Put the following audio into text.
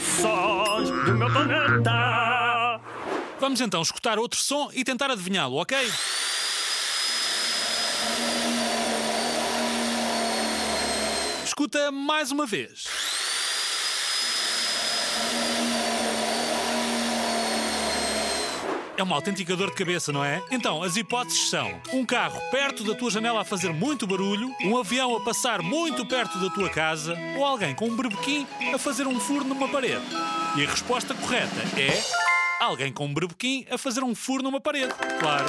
Sons do meu planeta. Vamos então escutar outro som e tentar adivinhá-lo, ok? Escuta mais uma vez. É uma autêntica dor de cabeça, não é? Então, as hipóteses são: um carro perto da tua janela a fazer muito barulho, um avião a passar muito perto da tua casa ou alguém com um berbequim a fazer um furo numa parede. E a resposta correta é alguém com um berbequim a fazer um furo numa parede. Claro.